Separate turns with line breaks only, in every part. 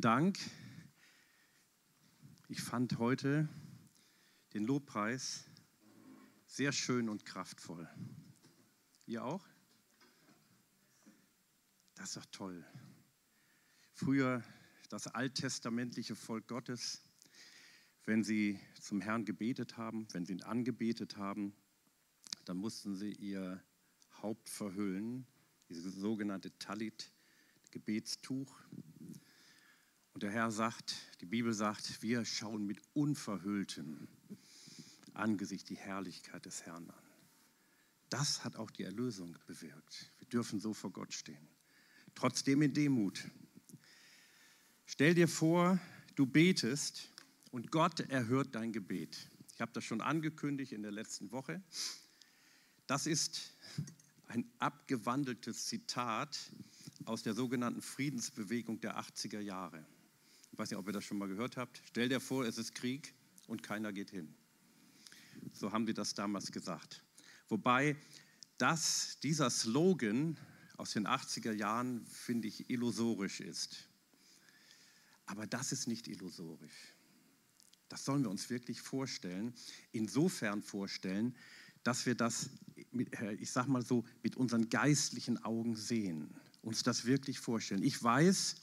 Dank. Ich fand heute den Lobpreis sehr schön und kraftvoll. Ihr auch? Das ist doch toll. Früher das alttestamentliche Volk Gottes, wenn sie zum Herrn gebetet haben, wenn sie ihn angebetet haben, dann mussten sie ihr Haupt verhüllen, dieses sogenannte Talit, Gebetstuch. Und der Herr sagt, die Bibel sagt, wir schauen mit unverhülltem Angesicht die Herrlichkeit des Herrn an. Das hat auch die Erlösung bewirkt. Wir dürfen so vor Gott stehen. Trotzdem in Demut. Stell dir vor, du betest und Gott erhört dein Gebet. Ich habe das schon angekündigt in der letzten Woche. Das ist ein abgewandeltes Zitat aus der sogenannten Friedensbewegung der 80er Jahre. Ich weiß nicht, ob ihr das schon mal gehört habt. Stell dir vor, es ist Krieg und keiner geht hin. So haben sie das damals gesagt. Wobei das, dieser Slogan aus den 80er Jahren, finde ich, illusorisch ist. Aber das ist nicht illusorisch. Das sollen wir uns wirklich vorstellen. Insofern vorstellen, dass wir das, äh, ich sage mal so, mit unseren geistlichen Augen sehen, uns das wirklich vorstellen. Ich weiß,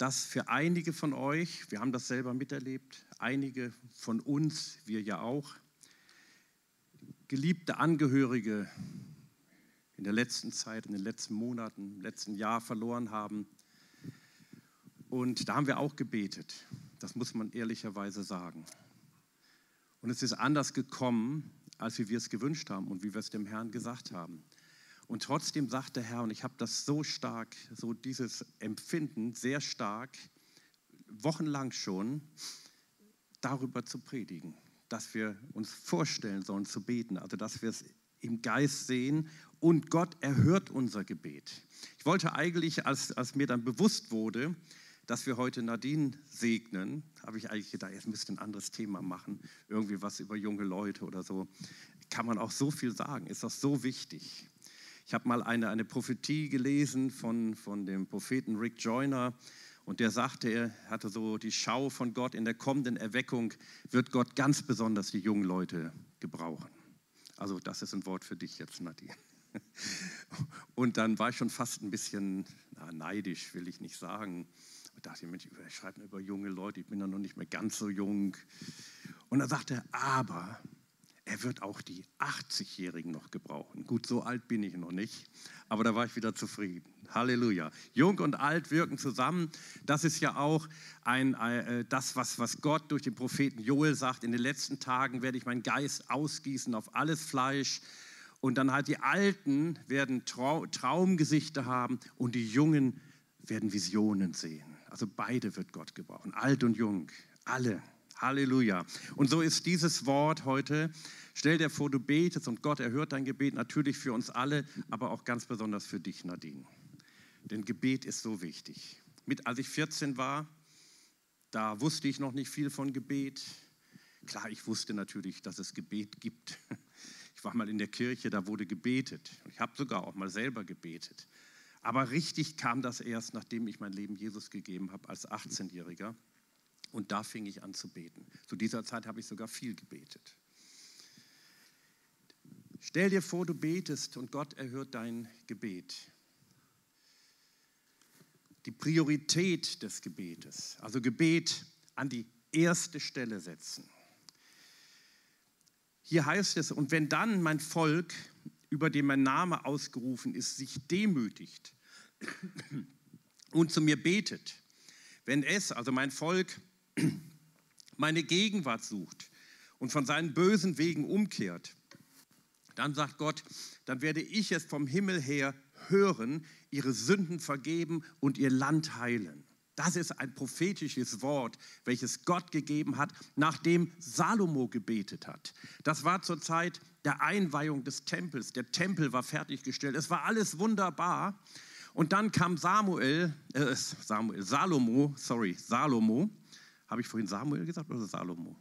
dass für einige von euch, wir haben das selber miterlebt, einige von uns, wir ja auch, geliebte Angehörige in der letzten Zeit, in den letzten Monaten, im letzten Jahr verloren haben. Und da haben wir auch gebetet. Das muss man ehrlicherweise sagen. Und es ist anders gekommen, als wie wir es gewünscht haben und wie wir es dem Herrn gesagt haben. Und trotzdem sagt der Herr, und ich habe das so stark, so dieses Empfinden sehr stark, wochenlang schon, darüber zu predigen, dass wir uns vorstellen sollen zu beten, also dass wir es im Geist sehen und Gott erhört unser Gebet. Ich wollte eigentlich, als, als mir dann bewusst wurde, dass wir heute Nadine segnen, habe ich eigentlich gedacht, jetzt müsste ein anderes Thema machen, irgendwie was über junge Leute oder so. Kann man auch so viel sagen, ist das so wichtig. Ich habe mal eine, eine Prophetie gelesen von, von dem Propheten Rick Joyner und der sagte, er hatte so die Schau von Gott in der kommenden Erweckung, wird Gott ganz besonders die jungen Leute gebrauchen. Also das ist ein Wort für dich jetzt, Nadine. Und dann war ich schon fast ein bisschen na, neidisch, will ich nicht sagen. Ich dachte, Mensch, ich schreibe über junge Leute, ich bin ja noch nicht mehr ganz so jung. Und dann sagte er, aber er wird auch die 80-Jährigen noch gebrauchen. Gut, so alt bin ich noch nicht, aber da war ich wieder zufrieden. Halleluja. Jung und alt wirken zusammen. Das ist ja auch ein, äh, das, was, was Gott durch den Propheten Joel sagt. In den letzten Tagen werde ich meinen Geist ausgießen auf alles Fleisch. Und dann halt die Alten werden Trau Traumgesichter haben und die Jungen werden Visionen sehen. Also beide wird Gott gebrauchen, alt und jung, alle. Halleluja. Und so ist dieses Wort heute. Stell dir vor, du betest und Gott erhört dein Gebet natürlich für uns alle, aber auch ganz besonders für dich, Nadine. Denn Gebet ist so wichtig. Mit, als ich 14 war, da wusste ich noch nicht viel von Gebet. Klar, ich wusste natürlich, dass es Gebet gibt. Ich war mal in der Kirche, da wurde gebetet. Ich habe sogar auch mal selber gebetet. Aber richtig kam das erst, nachdem ich mein Leben Jesus gegeben habe als 18-Jähriger. Und da fing ich an zu beten. Zu dieser Zeit habe ich sogar viel gebetet. Stell dir vor, du betest und Gott erhört dein Gebet. Die Priorität des Gebetes, also Gebet an die erste Stelle setzen. Hier heißt es, und wenn dann mein Volk, über dem mein Name ausgerufen ist, sich demütigt und zu mir betet, wenn es, also mein Volk, meine Gegenwart sucht und von seinen bösen Wegen umkehrt, dann sagt Gott, dann werde ich es vom Himmel her hören, ihre Sünden vergeben und ihr Land heilen. Das ist ein prophetisches Wort, welches Gott gegeben hat, nachdem Salomo gebetet hat. Das war zur Zeit der Einweihung des Tempels. Der Tempel war fertiggestellt. Es war alles wunderbar. Und dann kam Samuel, äh, Samuel, Salomo, sorry, Salomo, habe ich vorhin Samuel gesagt oder Salomo?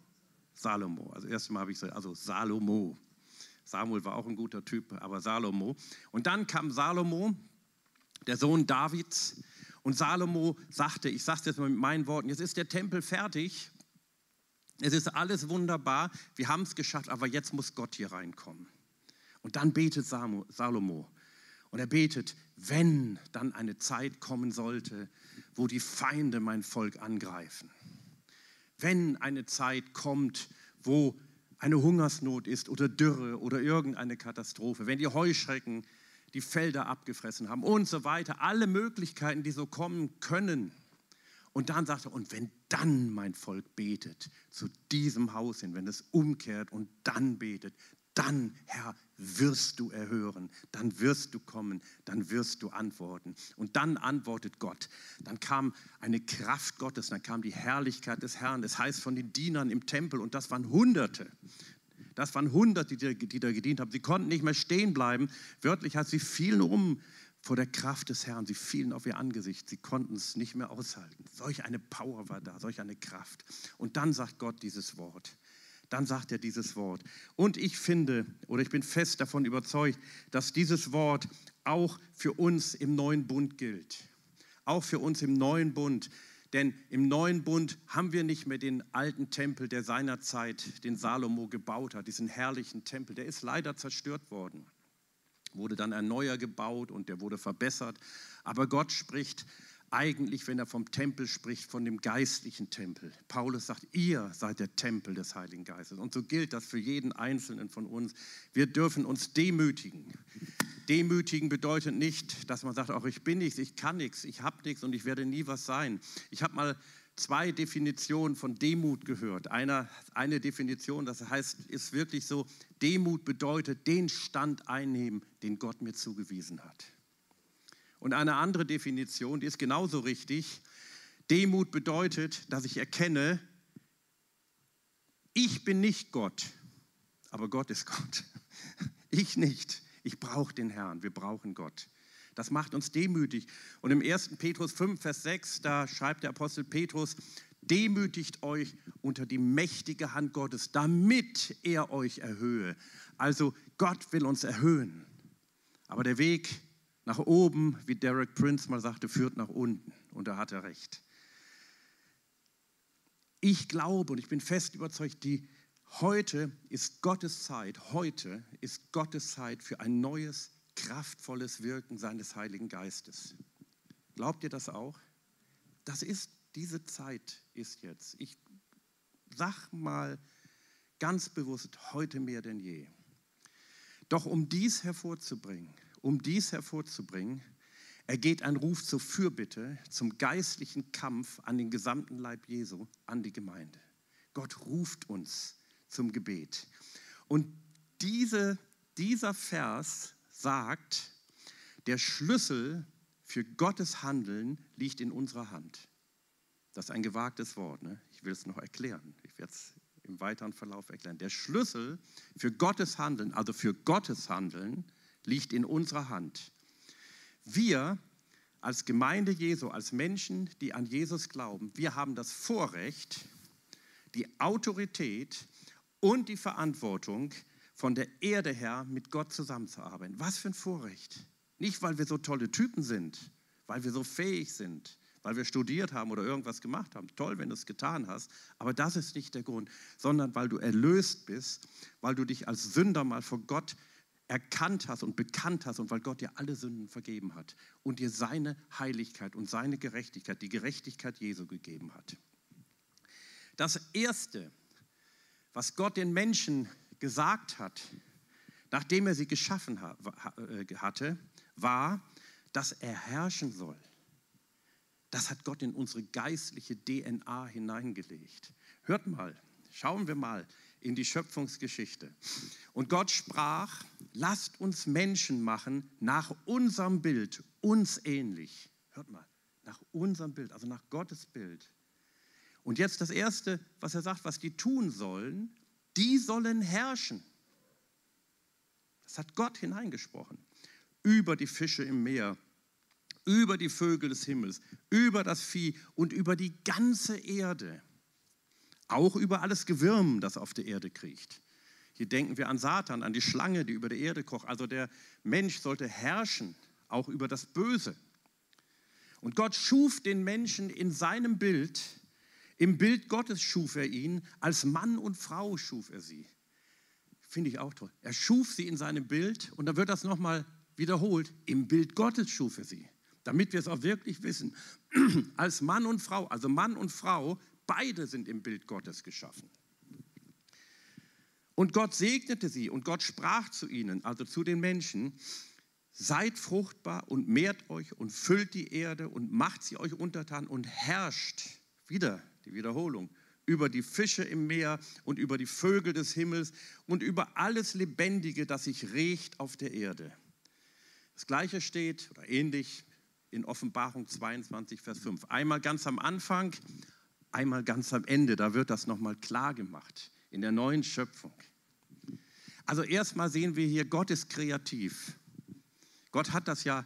Salomo. Also erst Mal habe ich gesagt, also Salomo. Samuel war auch ein guter Typ, aber Salomo. Und dann kam Salomo, der Sohn Davids, Und Salomo sagte, ich sage es jetzt mal mit meinen Worten, jetzt ist der Tempel fertig, es ist alles wunderbar, wir haben es geschafft, aber jetzt muss Gott hier reinkommen. Und dann betet Salomo. Und er betet, wenn dann eine Zeit kommen sollte, wo die Feinde mein Volk angreifen. Wenn eine Zeit kommt, wo eine Hungersnot ist oder Dürre oder irgendeine Katastrophe, wenn die Heuschrecken die Felder abgefressen haben und so weiter, alle Möglichkeiten, die so kommen können. Und dann sagt er, und wenn dann mein Volk betet zu diesem Haus hin, wenn es umkehrt und dann betet, dann, Herr, wirst du erhören, dann wirst du kommen, dann wirst du antworten. Und dann antwortet Gott. Dann kam eine Kraft Gottes, dann kam die Herrlichkeit des Herrn. Das heißt von den Dienern im Tempel, und das waren Hunderte. Das waren Hunderte, die, die da gedient haben. Sie konnten nicht mehr stehen bleiben. Wörtlich heißt, sie fielen um vor der Kraft des Herrn. Sie fielen auf ihr Angesicht. Sie konnten es nicht mehr aushalten. Solch eine Power war da, solch eine Kraft. Und dann sagt Gott dieses Wort dann sagt er dieses Wort. Und ich finde, oder ich bin fest davon überzeugt, dass dieses Wort auch für uns im neuen Bund gilt. Auch für uns im neuen Bund. Denn im neuen Bund haben wir nicht mehr den alten Tempel, der seinerzeit den Salomo gebaut hat, diesen herrlichen Tempel. Der ist leider zerstört worden. Wurde dann ein neuer gebaut und der wurde verbessert. Aber Gott spricht eigentlich, wenn er vom Tempel spricht, von dem geistlichen Tempel. Paulus sagt, ihr seid der Tempel des Heiligen Geistes. Und so gilt das für jeden Einzelnen von uns. Wir dürfen uns demütigen. Demütigen bedeutet nicht, dass man sagt, auch ich bin nichts, ich kann nichts, ich habe nichts und ich werde nie was sein. Ich habe mal zwei Definitionen von Demut gehört. Eine, eine Definition, das heißt, ist wirklich so, Demut bedeutet den Stand einnehmen, den Gott mir zugewiesen hat. Und eine andere Definition, die ist genauso richtig. Demut bedeutet, dass ich erkenne, ich bin nicht Gott, aber Gott ist Gott. Ich nicht. Ich brauche den Herrn. Wir brauchen Gott. Das macht uns demütig. Und im 1. Petrus 5, Vers 6, da schreibt der Apostel Petrus, demütigt euch unter die mächtige Hand Gottes, damit er euch erhöhe. Also Gott will uns erhöhen. Aber der Weg nach oben, wie Derek Prince mal sagte, führt nach unten. Und da hat er recht. Ich glaube und ich bin fest überzeugt, die heute ist Gottes Zeit, heute ist Gottes Zeit für ein neues, kraftvolles Wirken seines Heiligen Geistes. Glaubt ihr das auch? Das ist, diese Zeit ist jetzt. Ich sag mal ganz bewusst, heute mehr denn je. Doch um dies hervorzubringen, um dies hervorzubringen, ergeht ein Ruf zur Fürbitte, zum geistlichen Kampf an den gesamten Leib Jesu, an die Gemeinde. Gott ruft uns zum Gebet. Und diese, dieser Vers sagt, der Schlüssel für Gottes Handeln liegt in unserer Hand. Das ist ein gewagtes Wort. Ne? Ich will es noch erklären. Ich werde es im weiteren Verlauf erklären. Der Schlüssel für Gottes Handeln, also für Gottes Handeln, liegt in unserer Hand. Wir als Gemeinde Jesu, als Menschen, die an Jesus glauben, wir haben das Vorrecht, die Autorität und die Verantwortung, von der Erde her mit Gott zusammenzuarbeiten. Was für ein Vorrecht. Nicht, weil wir so tolle Typen sind, weil wir so fähig sind, weil wir studiert haben oder irgendwas gemacht haben. Toll, wenn du es getan hast, aber das ist nicht der Grund, sondern weil du erlöst bist, weil du dich als Sünder mal vor Gott erkannt hast und bekannt hast und weil Gott dir alle Sünden vergeben hat und dir seine Heiligkeit und seine Gerechtigkeit, die Gerechtigkeit Jesu gegeben hat. Das Erste, was Gott den Menschen gesagt hat, nachdem er sie geschaffen äh, hatte, war, dass er herrschen soll. Das hat Gott in unsere geistliche DNA hineingelegt. Hört mal, schauen wir mal in die Schöpfungsgeschichte. Und Gott sprach, lasst uns Menschen machen nach unserem Bild, uns ähnlich. Hört mal, nach unserem Bild, also nach Gottes Bild. Und jetzt das Erste, was er sagt, was die tun sollen, die sollen herrschen. Das hat Gott hineingesprochen. Über die Fische im Meer, über die Vögel des Himmels, über das Vieh und über die ganze Erde. Auch über alles Gewürm, das auf der Erde kriecht. Hier denken wir an Satan, an die Schlange, die über der Erde kocht. Also der Mensch sollte herrschen, auch über das Böse. Und Gott schuf den Menschen in seinem Bild. Im Bild Gottes schuf er ihn. Als Mann und Frau schuf er sie. Finde ich auch toll. Er schuf sie in seinem Bild und da wird das nochmal wiederholt. Im Bild Gottes schuf er sie. Damit wir es auch wirklich wissen. Als Mann und Frau, also Mann und Frau, beide sind im Bild Gottes geschaffen. Und Gott segnete sie und Gott sprach zu ihnen, also zu den Menschen, seid fruchtbar und mehrt euch und füllt die Erde und macht sie euch untertan und herrscht, wieder die Wiederholung, über die Fische im Meer und über die Vögel des Himmels und über alles Lebendige, das sich regt auf der Erde. Das gleiche steht oder ähnlich in Offenbarung 22, Vers 5. Einmal ganz am Anfang, einmal ganz am Ende, da wird das nochmal klar gemacht in der neuen Schöpfung. Also erstmal sehen wir hier, Gott ist kreativ. Gott hat das ja,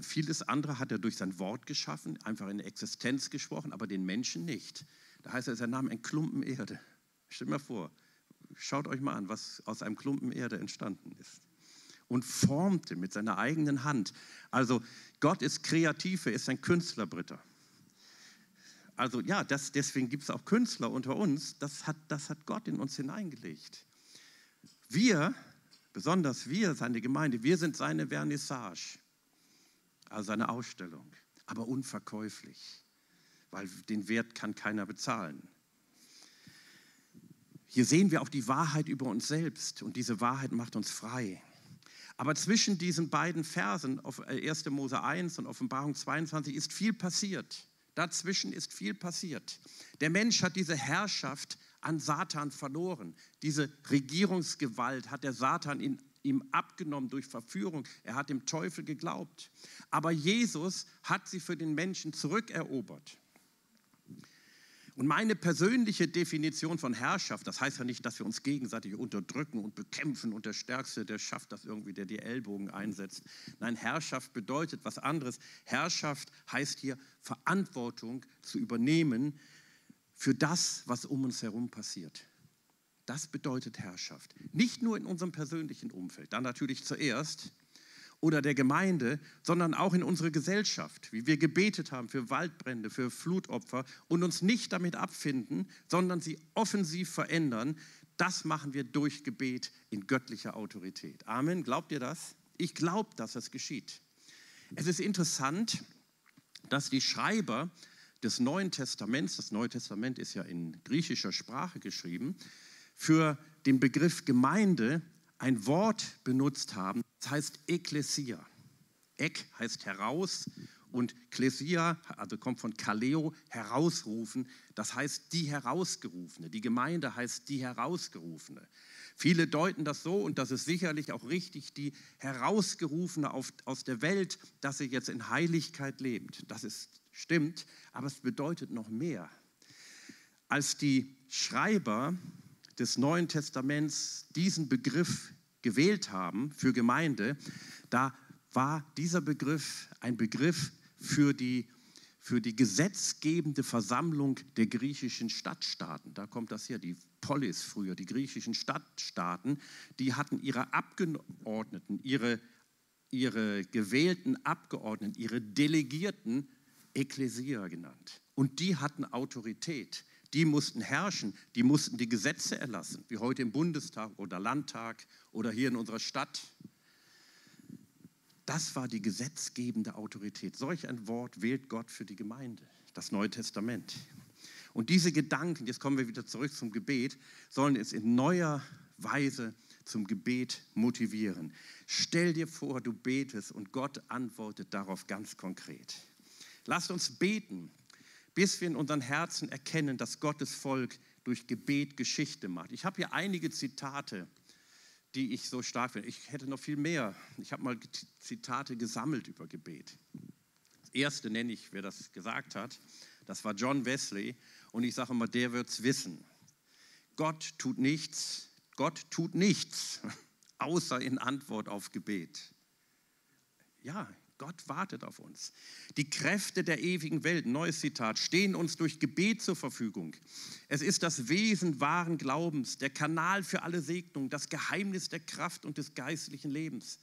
vieles andere hat er durch sein Wort geschaffen, einfach in Existenz gesprochen, aber den Menschen nicht. Da heißt es, er nahm einen Klumpen Erde. Stellt mal vor, schaut euch mal an, was aus einem Klumpen Erde entstanden ist. Und formte mit seiner eigenen Hand. Also Gott ist kreativ, er ist ein Künstlerbritter. Also ja, das, deswegen gibt es auch Künstler unter uns. Das hat, das hat Gott in uns hineingelegt. Wir, besonders wir, seine Gemeinde, wir sind seine Vernissage, also seine Ausstellung, aber unverkäuflich, weil den Wert kann keiner bezahlen. Hier sehen wir auch die Wahrheit über uns selbst und diese Wahrheit macht uns frei. Aber zwischen diesen beiden Versen, 1. Mose 1 und Offenbarung 22, ist viel passiert. Dazwischen ist viel passiert. Der Mensch hat diese Herrschaft an Satan verloren. Diese Regierungsgewalt hat der Satan in, ihm abgenommen durch Verführung. Er hat dem Teufel geglaubt. Aber Jesus hat sie für den Menschen zurückerobert. Und meine persönliche Definition von Herrschaft, das heißt ja nicht, dass wir uns gegenseitig unterdrücken und bekämpfen und der Stärkste, der schafft das irgendwie, der die Ellbogen einsetzt. Nein, Herrschaft bedeutet was anderes. Herrschaft heißt hier Verantwortung zu übernehmen für das, was um uns herum passiert. Das bedeutet Herrschaft. Nicht nur in unserem persönlichen Umfeld, dann natürlich zuerst, oder der Gemeinde, sondern auch in unserer Gesellschaft, wie wir gebetet haben für Waldbrände, für Flutopfer und uns nicht damit abfinden, sondern sie offensiv verändern. Das machen wir durch Gebet in göttlicher Autorität. Amen. Glaubt ihr das? Ich glaube, dass es geschieht. Es ist interessant, dass die Schreiber des Neuen Testaments, das Neue Testament ist ja in griechischer Sprache geschrieben, für den Begriff Gemeinde ein Wort benutzt haben, das heißt Ekklesia. Ek heißt heraus und Klesia, also kommt von Kaleo, herausrufen, das heißt die Herausgerufene. Die Gemeinde heißt die Herausgerufene. Viele deuten das so, und das ist sicherlich auch richtig, die Herausgerufene aus der Welt, dass sie jetzt in Heiligkeit lebt. Das ist, stimmt, aber es bedeutet noch mehr. Als die Schreiber des Neuen Testaments diesen Begriff gewählt haben für Gemeinde, da war dieser Begriff ein Begriff für die, für die gesetzgebende Versammlung der griechischen Stadtstaaten. Da kommt das her, die Polis früher, die griechischen Stadtstaaten, die hatten ihre Abgeordneten, ihre, ihre gewählten Abgeordneten, ihre Delegierten Ekklesia genannt. Und die hatten Autorität die mussten herrschen, die mussten die Gesetze erlassen, wie heute im Bundestag oder Landtag oder hier in unserer Stadt. Das war die gesetzgebende Autorität. Solch ein Wort wählt Gott für die Gemeinde, das Neue Testament. Und diese Gedanken, jetzt kommen wir wieder zurück zum Gebet, sollen es in neuer Weise zum Gebet motivieren. Stell dir vor, du betest und Gott antwortet darauf ganz konkret. Lasst uns beten bis wir in unseren Herzen erkennen, dass Gottes Volk durch Gebet Geschichte macht. Ich habe hier einige Zitate, die ich so stark finde. Ich hätte noch viel mehr. Ich habe mal Zitate gesammelt über Gebet. Das erste nenne ich, wer das gesagt hat. Das war John Wesley. Und ich sage immer, der wird es wissen. Gott tut nichts, Gott tut nichts, außer in Antwort auf Gebet. Ja, Gott wartet auf uns. Die Kräfte der ewigen Welt, neues Zitat, stehen uns durch Gebet zur Verfügung. Es ist das Wesen wahren Glaubens, der Kanal für alle Segnungen, das Geheimnis der Kraft und des geistlichen Lebens.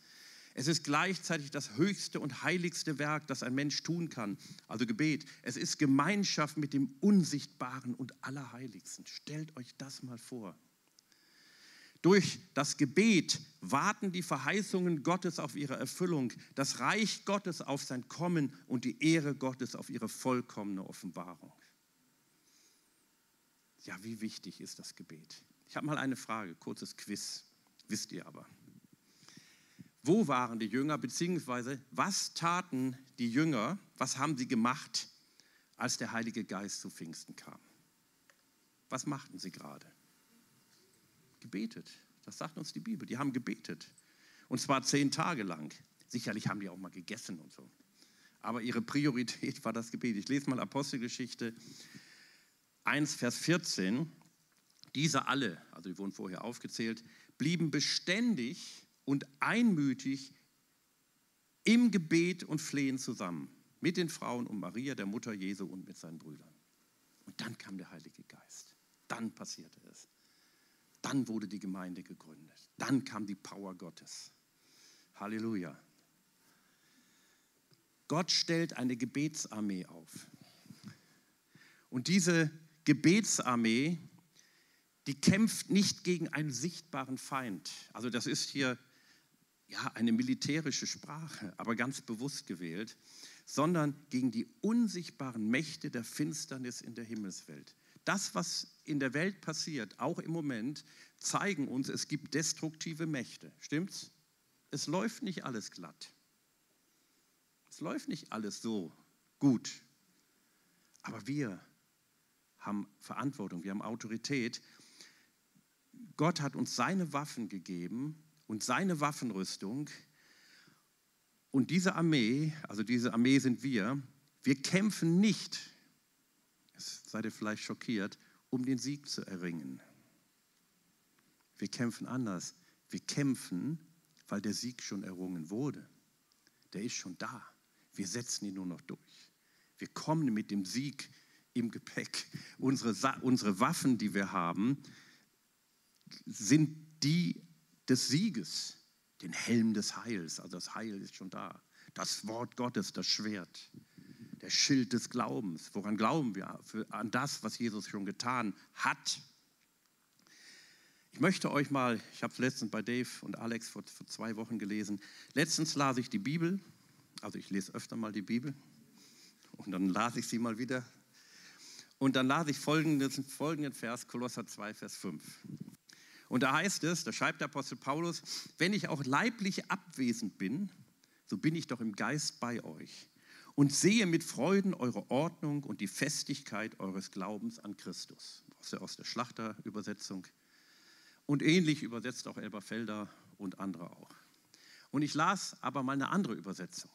Es ist gleichzeitig das höchste und heiligste Werk, das ein Mensch tun kann, also Gebet. Es ist Gemeinschaft mit dem Unsichtbaren und Allerheiligsten. Stellt euch das mal vor. Durch das Gebet warten die Verheißungen Gottes auf ihre Erfüllung, das Reich Gottes auf sein Kommen und die Ehre Gottes auf ihre vollkommene Offenbarung. Ja, wie wichtig ist das Gebet? Ich habe mal eine Frage, kurzes Quiz, wisst ihr aber. Wo waren die Jünger, beziehungsweise was taten die Jünger, was haben sie gemacht, als der Heilige Geist zu Pfingsten kam? Was machten sie gerade? Gebetet. Das sagt uns die Bibel. Die haben gebetet. Und zwar zehn Tage lang. Sicherlich haben die auch mal gegessen und so. Aber ihre Priorität war das Gebet. Ich lese mal Apostelgeschichte 1, Vers 14. Diese alle, also die wurden vorher aufgezählt, blieben beständig und einmütig im Gebet und Flehen zusammen mit den Frauen und Maria, der Mutter Jesu und mit seinen Brüdern. Und dann kam der Heilige Geist. Dann passierte es. Dann wurde die Gemeinde gegründet. Dann kam die Power Gottes. Halleluja. Gott stellt eine Gebetsarmee auf. Und diese Gebetsarmee, die kämpft nicht gegen einen sichtbaren Feind. Also das ist hier ja eine militärische Sprache, aber ganz bewusst gewählt, sondern gegen die unsichtbaren Mächte der Finsternis in der Himmelswelt. Das, was in der Welt passiert, auch im Moment, zeigen uns, es gibt destruktive Mächte. Stimmt's? Es läuft nicht alles glatt. Es läuft nicht alles so gut. Aber wir haben Verantwortung, wir haben Autorität. Gott hat uns seine Waffen gegeben und seine Waffenrüstung. Und diese Armee, also diese Armee sind wir, wir kämpfen nicht seid ihr vielleicht schockiert, um den Sieg zu erringen. Wir kämpfen anders. Wir kämpfen, weil der Sieg schon errungen wurde. Der ist schon da. Wir setzen ihn nur noch durch. Wir kommen mit dem Sieg im Gepäck. Unsere, unsere Waffen, die wir haben, sind die des Sieges, den Helm des Heils. Also das Heil ist schon da. Das Wort Gottes, das Schwert der Schild des Glaubens. Woran glauben wir? Für, an das, was Jesus schon getan hat. Ich möchte euch mal, ich habe es letztens bei Dave und Alex vor, vor zwei Wochen gelesen. Letztens las ich die Bibel, also ich lese öfter mal die Bibel und dann las ich sie mal wieder. Und dann las ich folgenden, folgenden Vers, Kolosser 2, Vers 5. Und da heißt es, da schreibt der Apostel Paulus, wenn ich auch leiblich abwesend bin, so bin ich doch im Geist bei euch und sehe mit Freuden eure Ordnung und die Festigkeit eures Glaubens an Christus. Aus der Schlachterübersetzung. Und ähnlich übersetzt auch Elberfelder und andere auch. Und ich las aber mal eine andere Übersetzung,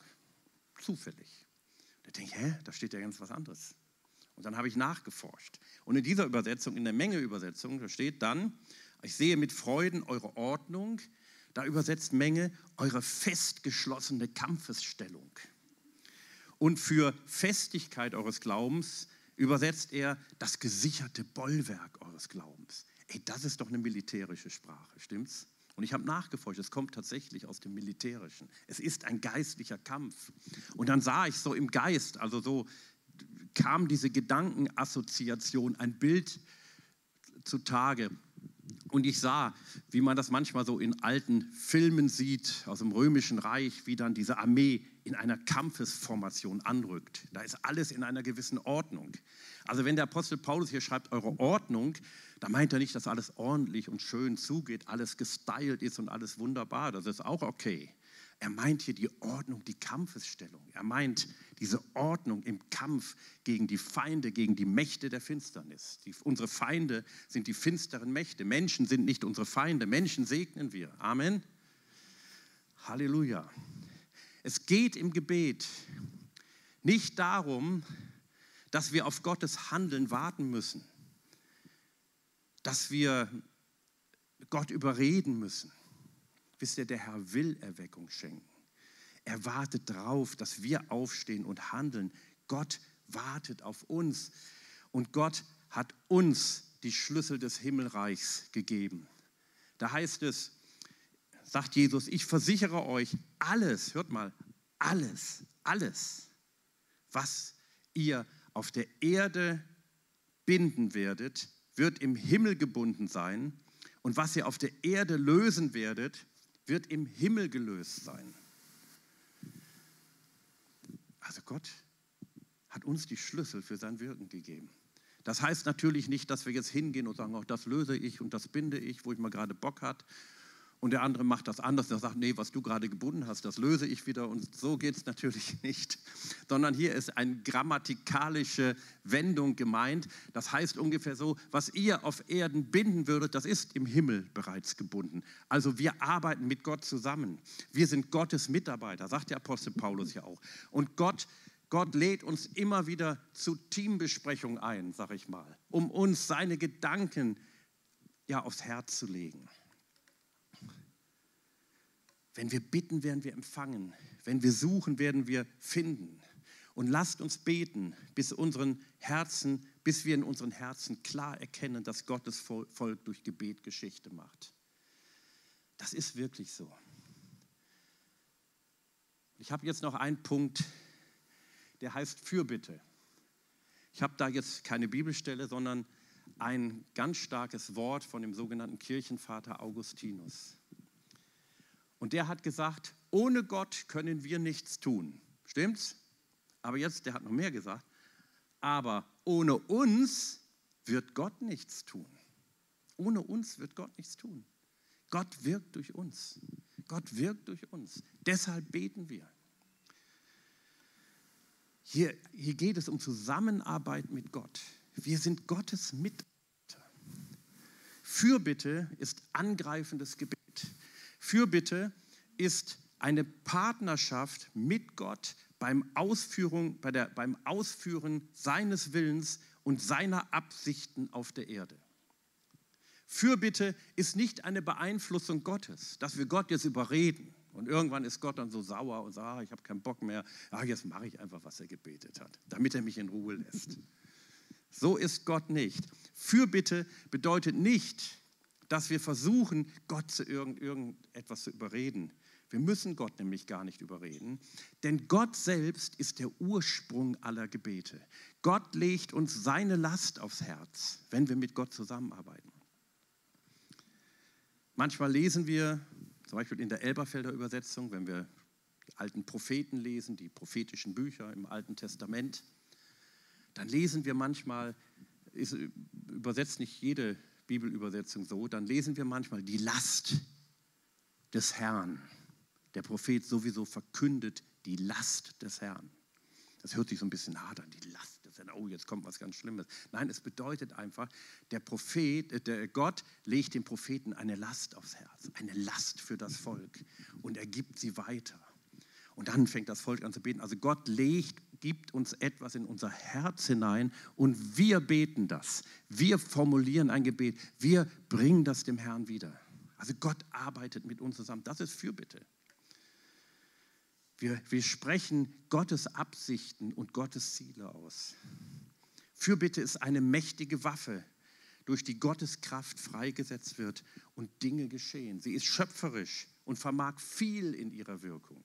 zufällig. Da denke ich, hä, da steht ja ganz was anderes. Und dann habe ich nachgeforscht. Und in dieser Übersetzung, in der Menge-Übersetzung, da steht dann, ich sehe mit Freuden eure Ordnung, da übersetzt Menge eure festgeschlossene Kampfesstellung. Und für Festigkeit eures Glaubens übersetzt er das gesicherte Bollwerk eures Glaubens. Ey, das ist doch eine militärische Sprache, stimmt's? Und ich habe nachgeforscht, es kommt tatsächlich aus dem Militärischen. Es ist ein geistlicher Kampf. Und dann sah ich so im Geist, also so kam diese Gedankenassoziation, ein Bild zutage. Und ich sah, wie man das manchmal so in alten Filmen sieht, aus dem Römischen Reich, wie dann diese Armee in einer Kampfesformation anrückt. Da ist alles in einer gewissen Ordnung. Also wenn der Apostel Paulus hier schreibt, eure Ordnung, da meint er nicht, dass alles ordentlich und schön zugeht, alles gestylt ist und alles wunderbar. Das ist auch okay. Er meint hier die Ordnung, die Kampfesstellung. Er meint diese Ordnung im Kampf gegen die Feinde, gegen die Mächte der Finsternis. Die, unsere Feinde sind die finsteren Mächte. Menschen sind nicht unsere Feinde. Menschen segnen wir. Amen. Halleluja. Es geht im Gebet nicht darum, dass wir auf Gottes Handeln warten müssen, dass wir Gott überreden müssen Wisst ihr, der Herr will Erweckung schenken. Er wartet darauf, dass wir aufstehen und handeln. Gott wartet auf uns. Und Gott hat uns die Schlüssel des Himmelreichs gegeben. Da heißt es, sagt Jesus, ich versichere euch, alles, hört mal, alles, alles, was ihr auf der Erde binden werdet, wird im Himmel gebunden sein. Und was ihr auf der Erde lösen werdet, wird im Himmel gelöst sein. Also Gott hat uns die Schlüssel für sein Wirken gegeben. Das heißt natürlich nicht, dass wir jetzt hingehen und sagen, oh, das löse ich und das binde ich, wo ich mal gerade Bock hat. Und der andere macht das anders und sagt, nee, was du gerade gebunden hast, das löse ich wieder. Und so geht es natürlich nicht. Sondern hier ist eine grammatikalische Wendung gemeint. Das heißt ungefähr so, was ihr auf Erden binden würdet, das ist im Himmel bereits gebunden. Also wir arbeiten mit Gott zusammen. Wir sind Gottes Mitarbeiter, sagt der Apostel Paulus ja auch. Und Gott Gott lädt uns immer wieder zu Teambesprechungen ein, sag ich mal, um uns seine Gedanken ja aufs Herz zu legen. Wenn wir bitten, werden wir empfangen. Wenn wir suchen, werden wir finden. Und lasst uns beten, bis unseren Herzen, bis wir in unseren Herzen klar erkennen, dass Gottes Volk durch Gebet Geschichte macht. Das ist wirklich so. Ich habe jetzt noch einen Punkt, der heißt Fürbitte. Ich habe da jetzt keine Bibelstelle, sondern ein ganz starkes Wort von dem sogenannten Kirchenvater Augustinus. Und der hat gesagt, ohne Gott können wir nichts tun. Stimmt's? Aber jetzt, der hat noch mehr gesagt, aber ohne uns wird Gott nichts tun. Ohne uns wird Gott nichts tun. Gott wirkt durch uns. Gott wirkt durch uns. Deshalb beten wir. Hier, hier geht es um Zusammenarbeit mit Gott. Wir sind Gottes Mitarbeiter. Fürbitte ist angreifendes Gebet. Fürbitte ist eine Partnerschaft mit Gott beim, Ausführung, bei der, beim Ausführen seines Willens und seiner Absichten auf der Erde. Fürbitte ist nicht eine Beeinflussung Gottes, dass wir Gott jetzt überreden. Und irgendwann ist Gott dann so sauer und sagt, ah, ich habe keinen Bock mehr. Ah, jetzt mache ich einfach, was er gebetet hat, damit er mich in Ruhe lässt. So ist Gott nicht. Fürbitte bedeutet nicht, dass wir versuchen, Gott zu irgend, irgendetwas zu überreden. Wir müssen Gott nämlich gar nicht überreden, denn Gott selbst ist der Ursprung aller Gebete. Gott legt uns seine Last aufs Herz, wenn wir mit Gott zusammenarbeiten. Manchmal lesen wir zum Beispiel in der Elberfelder Übersetzung, wenn wir die alten Propheten lesen, die prophetischen Bücher im Alten Testament, dann lesen wir manchmal, ist übersetzt nicht jede Bibelübersetzung so, dann lesen wir manchmal die Last des Herrn. Der Prophet sowieso verkündet die Last des Herrn. Das hört sich so ein bisschen hart an, die Last des Herrn. Oh, jetzt kommt was ganz Schlimmes. Nein, es bedeutet einfach, der Prophet, äh, der Gott legt dem Propheten eine Last aufs Herz, eine Last für das Volk und er gibt sie weiter. Und dann fängt das Volk an zu beten. Also Gott legt, gibt uns etwas in unser Herz hinein und wir beten das. Wir formulieren ein Gebet. Wir bringen das dem Herrn wieder. Also Gott arbeitet mit uns zusammen. Das ist Fürbitte. Wir, wir sprechen Gottes Absichten und Gottes Ziele aus. Fürbitte ist eine mächtige Waffe, durch die Gottes Kraft freigesetzt wird und Dinge geschehen. Sie ist schöpferisch und vermag viel in ihrer Wirkung.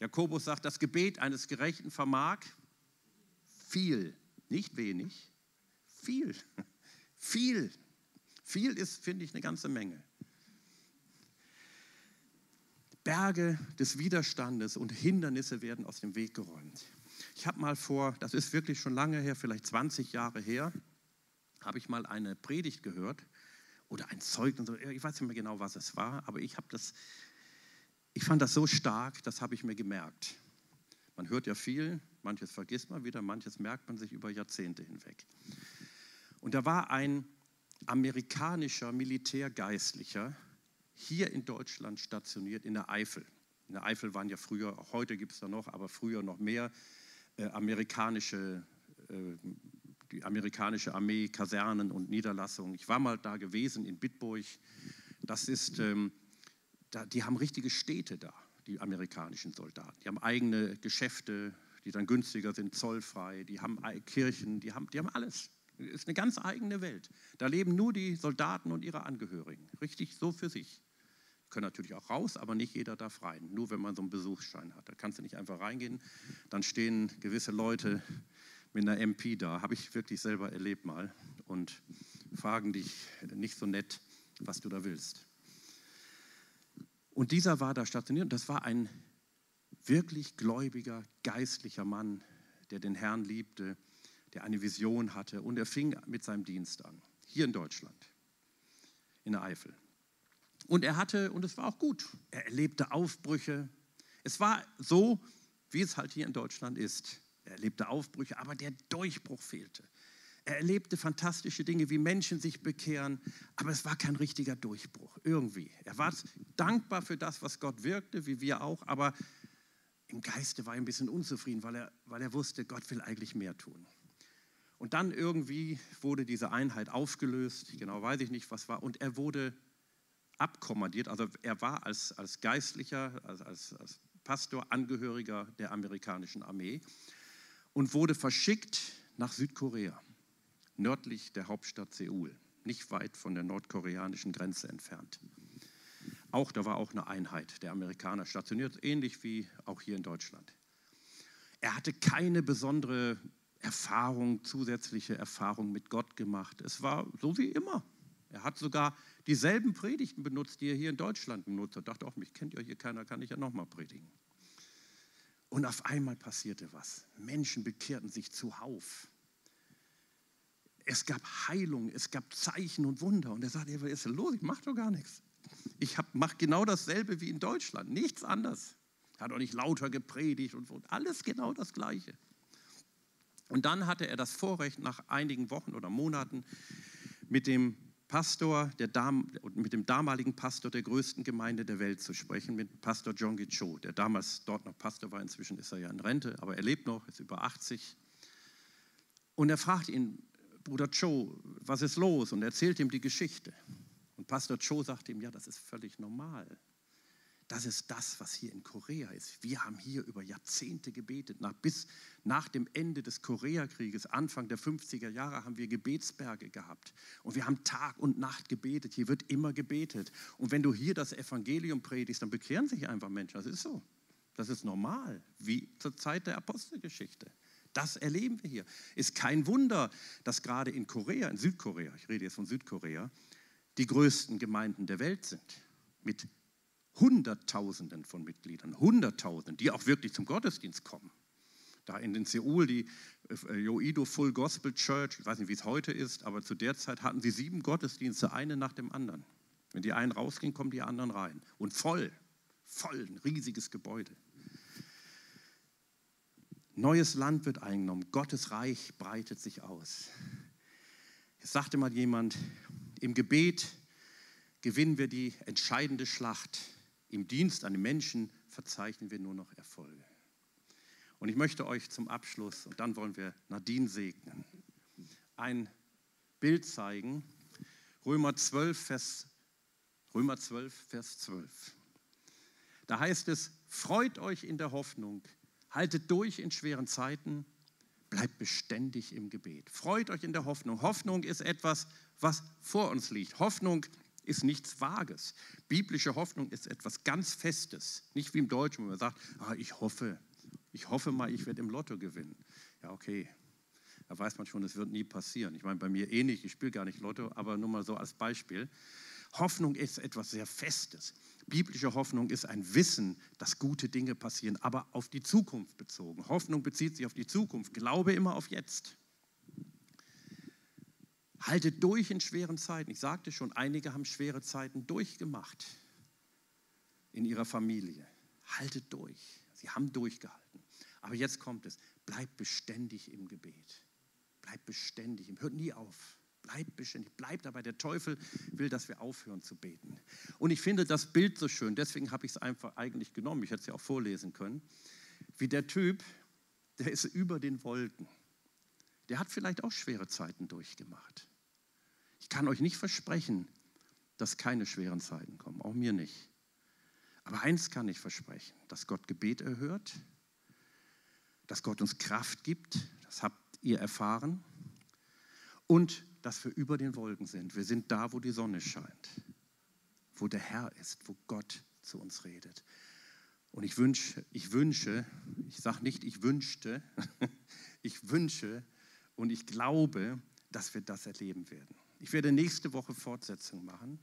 Jakobus sagt, das Gebet eines Gerechten vermag viel, nicht wenig, viel, viel. Viel ist, finde ich, eine ganze Menge. Berge des Widerstandes und Hindernisse werden aus dem Weg geräumt. Ich habe mal vor, das ist wirklich schon lange her, vielleicht 20 Jahre her, habe ich mal eine Predigt gehört oder ein Zeugnis, ich weiß nicht mehr genau, was es war, aber ich habe das, ich fand das so stark, das habe ich mir gemerkt. Man hört ja viel, manches vergisst man wieder, manches merkt man sich über Jahrzehnte hinweg. Und da war ein amerikanischer Militärgeistlicher, hier in Deutschland stationiert, in der Eifel. In der Eifel waren ja früher, auch heute gibt es da noch, aber früher noch mehr äh, amerikanische, äh, die amerikanische Armee, Kasernen und Niederlassungen. Ich war mal da gewesen in Bitburg. Das ist, ähm, da, die haben richtige Städte da, die amerikanischen Soldaten. Die haben eigene Geschäfte, die dann günstiger sind, zollfrei. Die haben Kirchen, die haben, die haben alles. Das ist eine ganz eigene Welt. Da leben nur die Soldaten und ihre Angehörigen, richtig so für sich. Können natürlich auch raus, aber nicht jeder darf rein. Nur wenn man so einen Besuchsschein hat. Da kannst du nicht einfach reingehen. Dann stehen gewisse Leute mit einer MP da. Habe ich wirklich selber erlebt mal. Und fragen dich nicht so nett, was du da willst. Und dieser war da stationiert. Und das war ein wirklich gläubiger, geistlicher Mann, der den Herrn liebte, der eine Vision hatte. Und er fing mit seinem Dienst an. Hier in Deutschland, in der Eifel. Und er hatte, und es war auch gut, er erlebte Aufbrüche. Es war so, wie es halt hier in Deutschland ist. Er erlebte Aufbrüche, aber der Durchbruch fehlte. Er erlebte fantastische Dinge, wie Menschen sich bekehren, aber es war kein richtiger Durchbruch, irgendwie. Er war dankbar für das, was Gott wirkte, wie wir auch, aber im Geiste war er ein bisschen unzufrieden, weil er, weil er wusste, Gott will eigentlich mehr tun. Und dann irgendwie wurde diese Einheit aufgelöst, genau weiß ich nicht, was war, und er wurde abkommandiert, also er war als, als Geistlicher, als, als, als Pastor Angehöriger der amerikanischen Armee und wurde verschickt nach Südkorea, nördlich der Hauptstadt Seoul, nicht weit von der nordkoreanischen Grenze entfernt. Auch da war auch eine Einheit der Amerikaner stationiert, ähnlich wie auch hier in Deutschland. Er hatte keine besondere Erfahrung, zusätzliche Erfahrung mit Gott gemacht. Es war so wie immer. Er hat sogar dieselben Predigten benutzt, die er hier in Deutschland benutzt hat. Dachte auch, mich kennt ja hier keiner, kann ich ja nochmal predigen. Und auf einmal passierte was. Menschen bekehrten sich zuhauf. Es gab Heilung, es gab Zeichen und Wunder. Und er sagte, was ist denn los? Ich mache doch gar nichts. Ich mache genau dasselbe wie in Deutschland, nichts anderes. Er hat auch nicht lauter gepredigt und so. Alles genau das Gleiche. Und dann hatte er das Vorrecht, nach einigen Wochen oder Monaten mit dem Pastor, der Dam, mit dem damaligen Pastor der größten Gemeinde der Welt zu sprechen, mit Pastor John Cho, der damals dort noch Pastor war. Inzwischen ist er ja in Rente, aber er lebt noch, ist über 80. Und er fragt ihn, Bruder Cho, was ist los? Und er erzählt ihm die Geschichte. Und Pastor Cho sagt ihm, ja, das ist völlig normal. Das ist das, was hier in Korea ist. Wir haben hier über Jahrzehnte gebetet. Nach, bis nach dem Ende des Koreakrieges, Anfang der 50er Jahre, haben wir Gebetsberge gehabt. Und wir haben Tag und Nacht gebetet. Hier wird immer gebetet. Und wenn du hier das Evangelium predigst, dann bekehren sich einfach Menschen. Das ist so. Das ist normal, wie zur Zeit der Apostelgeschichte. Das erleben wir hier. Ist kein Wunder, dass gerade in Korea, in Südkorea, ich rede jetzt von Südkorea, die größten Gemeinden der Welt sind. Mit Hunderttausenden von Mitgliedern, Hunderttausenden, die auch wirklich zum Gottesdienst kommen. Da in den Seoul die äh, Yoido Full Gospel Church, ich weiß nicht, wie es heute ist, aber zu der Zeit hatten sie sieben Gottesdienste, eine nach dem anderen. Wenn die einen rausgingen, kommen die anderen rein. Und voll, voll, ein riesiges Gebäude. Neues Land wird eingenommen, Gottes Reich breitet sich aus. Es sagte mal jemand, im Gebet gewinnen wir die entscheidende Schlacht im Dienst an den Menschen verzeichnen wir nur noch Erfolge. Und ich möchte euch zum Abschluss, und dann wollen wir Nadine segnen, ein Bild zeigen. Römer 12, Vers, Römer 12, Vers 12. Da heißt es, freut euch in der Hoffnung, haltet durch in schweren Zeiten, bleibt beständig im Gebet. Freut euch in der Hoffnung. Hoffnung ist etwas, was vor uns liegt. Hoffnung ist nichts Vages. Biblische Hoffnung ist etwas ganz Festes. Nicht wie im Deutschen, wo man sagt, ah, ich hoffe, ich hoffe mal, ich werde im Lotto gewinnen. Ja, okay. Da weiß man schon, es wird nie passieren. Ich meine, bei mir eh ich spiele gar nicht Lotto, aber nur mal so als Beispiel. Hoffnung ist etwas sehr Festes. Biblische Hoffnung ist ein Wissen, dass gute Dinge passieren, aber auf die Zukunft bezogen. Hoffnung bezieht sich auf die Zukunft, Glaube immer auf jetzt. Haltet durch in schweren Zeiten. Ich sagte schon, einige haben schwere Zeiten durchgemacht in ihrer Familie. Haltet durch. Sie haben durchgehalten. Aber jetzt kommt es. Bleibt beständig im Gebet. Bleibt beständig. Hört nie auf. Bleibt beständig. Bleibt dabei. Der Teufel will, dass wir aufhören zu beten. Und ich finde das Bild so schön. Deswegen habe ich es einfach eigentlich genommen. Ich hätte es ja auch vorlesen können. Wie der Typ, der ist über den Wolken. Der hat vielleicht auch schwere Zeiten durchgemacht. Ich kann euch nicht versprechen, dass keine schweren Zeiten kommen, auch mir nicht. Aber eins kann ich versprechen, dass Gott Gebet erhört, dass Gott uns Kraft gibt, das habt ihr erfahren, und dass wir über den Wolken sind. Wir sind da, wo die Sonne scheint, wo der Herr ist, wo Gott zu uns redet. Und ich wünsche, ich wünsche, ich sage nicht, ich wünschte, ich wünsche und ich glaube, dass wir das erleben werden. Ich werde nächste Woche Fortsetzung machen.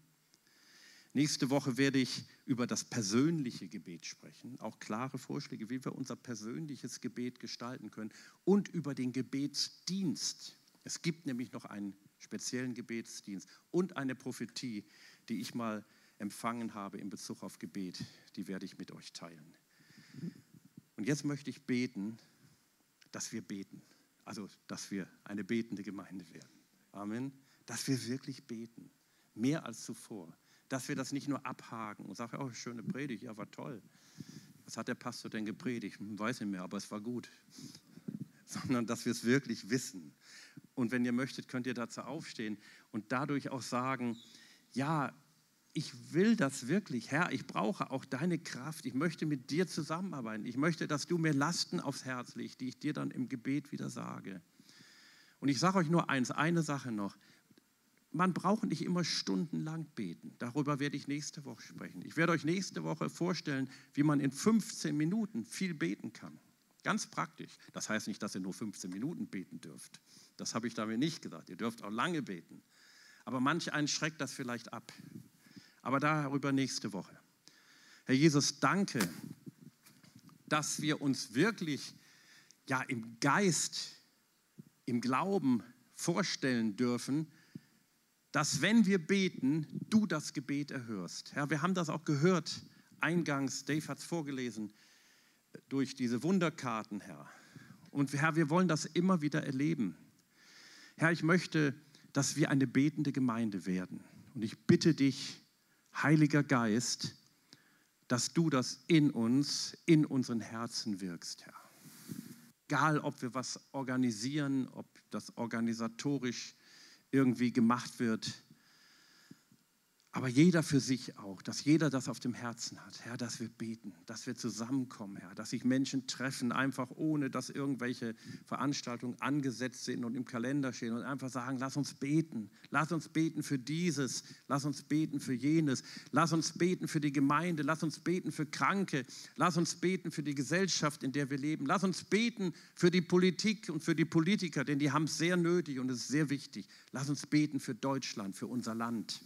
Nächste Woche werde ich über das persönliche Gebet sprechen, auch klare Vorschläge, wie wir unser persönliches Gebet gestalten können und über den Gebetsdienst. Es gibt nämlich noch einen speziellen Gebetsdienst und eine Prophetie, die ich mal empfangen habe in Bezug auf Gebet, die werde ich mit euch teilen. Und jetzt möchte ich beten, dass wir beten, also dass wir eine betende Gemeinde werden. Amen. Dass wir wirklich beten, mehr als zuvor dass wir das nicht nur abhaken und sagen, oh, schöne Predigt, ja, war toll. Was hat der Pastor denn gepredigt? Hm, weiß nicht mehr, aber es war gut. Sondern dass wir es wirklich wissen. Und wenn ihr möchtet, könnt ihr dazu aufstehen und dadurch auch sagen, ja, ich will das wirklich, Herr, ich brauche auch deine Kraft. Ich möchte mit dir zusammenarbeiten. Ich möchte, dass du mir Lasten aufs Herz legst, die ich dir dann im Gebet wieder sage. Und ich sage euch nur eins, eine Sache noch man braucht nicht immer stundenlang beten. Darüber werde ich nächste Woche sprechen. Ich werde euch nächste Woche vorstellen, wie man in 15 Minuten viel beten kann. Ganz praktisch. Das heißt nicht, dass ihr nur 15 Minuten beten dürft. Das habe ich damit nicht gesagt. Ihr dürft auch lange beten. Aber manch einen schreckt das vielleicht ab. Aber darüber nächste Woche. Herr Jesus, danke, dass wir uns wirklich ja im Geist, im Glauben vorstellen dürfen, dass wenn wir beten, du das Gebet erhörst. Herr, wir haben das auch gehört eingangs, Dave hat es vorgelesen, durch diese Wunderkarten, Herr. Und Herr, wir wollen das immer wieder erleben. Herr, ich möchte, dass wir eine betende Gemeinde werden. Und ich bitte dich, Heiliger Geist, dass du das in uns, in unseren Herzen wirkst, Herr. Egal, ob wir was organisieren, ob das organisatorisch irgendwie gemacht wird. Aber jeder für sich auch, dass jeder das auf dem Herzen hat. Herr, dass wir beten, dass wir zusammenkommen, Herr, dass sich Menschen treffen, einfach ohne, dass irgendwelche Veranstaltungen angesetzt sind und im Kalender stehen und einfach sagen, lass uns beten, lass uns beten für dieses, lass uns beten für jenes, lass uns beten für die Gemeinde, lass uns beten für Kranke, lass uns beten für die Gesellschaft, in der wir leben, lass uns beten für die Politik und für die Politiker, denn die haben es sehr nötig und es ist sehr wichtig. Lass uns beten für Deutschland, für unser Land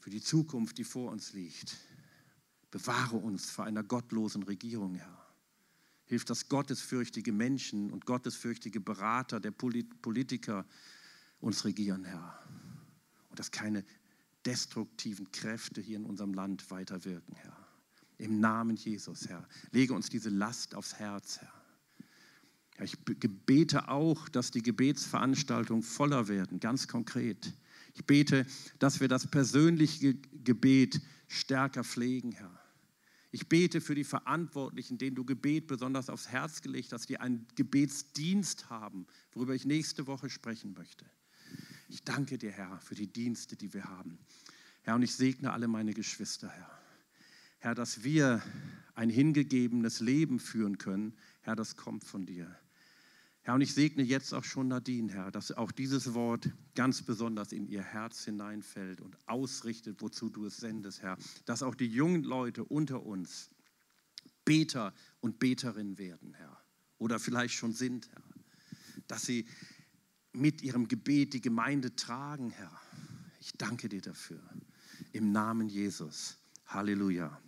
für die Zukunft, die vor uns liegt. Bewahre uns vor einer gottlosen Regierung, Herr. Hilf, dass gottesfürchtige Menschen und gottesfürchtige Berater der Politiker uns regieren, Herr. Und dass keine destruktiven Kräfte hier in unserem Land weiterwirken, Herr. Im Namen Jesus, Herr. Lege uns diese Last aufs Herz, Herr. Ich bete auch, dass die Gebetsveranstaltungen voller werden, ganz konkret. Ich bete, dass wir das persönliche Gebet stärker pflegen, Herr. Ich bete für die Verantwortlichen, denen du Gebet besonders aufs Herz gelegt hast, die einen Gebetsdienst haben, worüber ich nächste Woche sprechen möchte. Ich danke dir, Herr, für die Dienste, die wir haben. Herr, und ich segne alle meine Geschwister, Herr. Herr, dass wir ein hingegebenes Leben führen können, Herr, das kommt von dir. Herr, und ich segne jetzt auch schon Nadine, Herr, dass auch dieses Wort ganz besonders in ihr Herz hineinfällt und ausrichtet, wozu du es sendest, Herr. Dass auch die jungen Leute unter uns Beter und Beterinnen werden, Herr. Oder vielleicht schon sind, Herr. Dass sie mit ihrem Gebet die Gemeinde tragen, Herr. Ich danke dir dafür. Im Namen Jesus. Halleluja.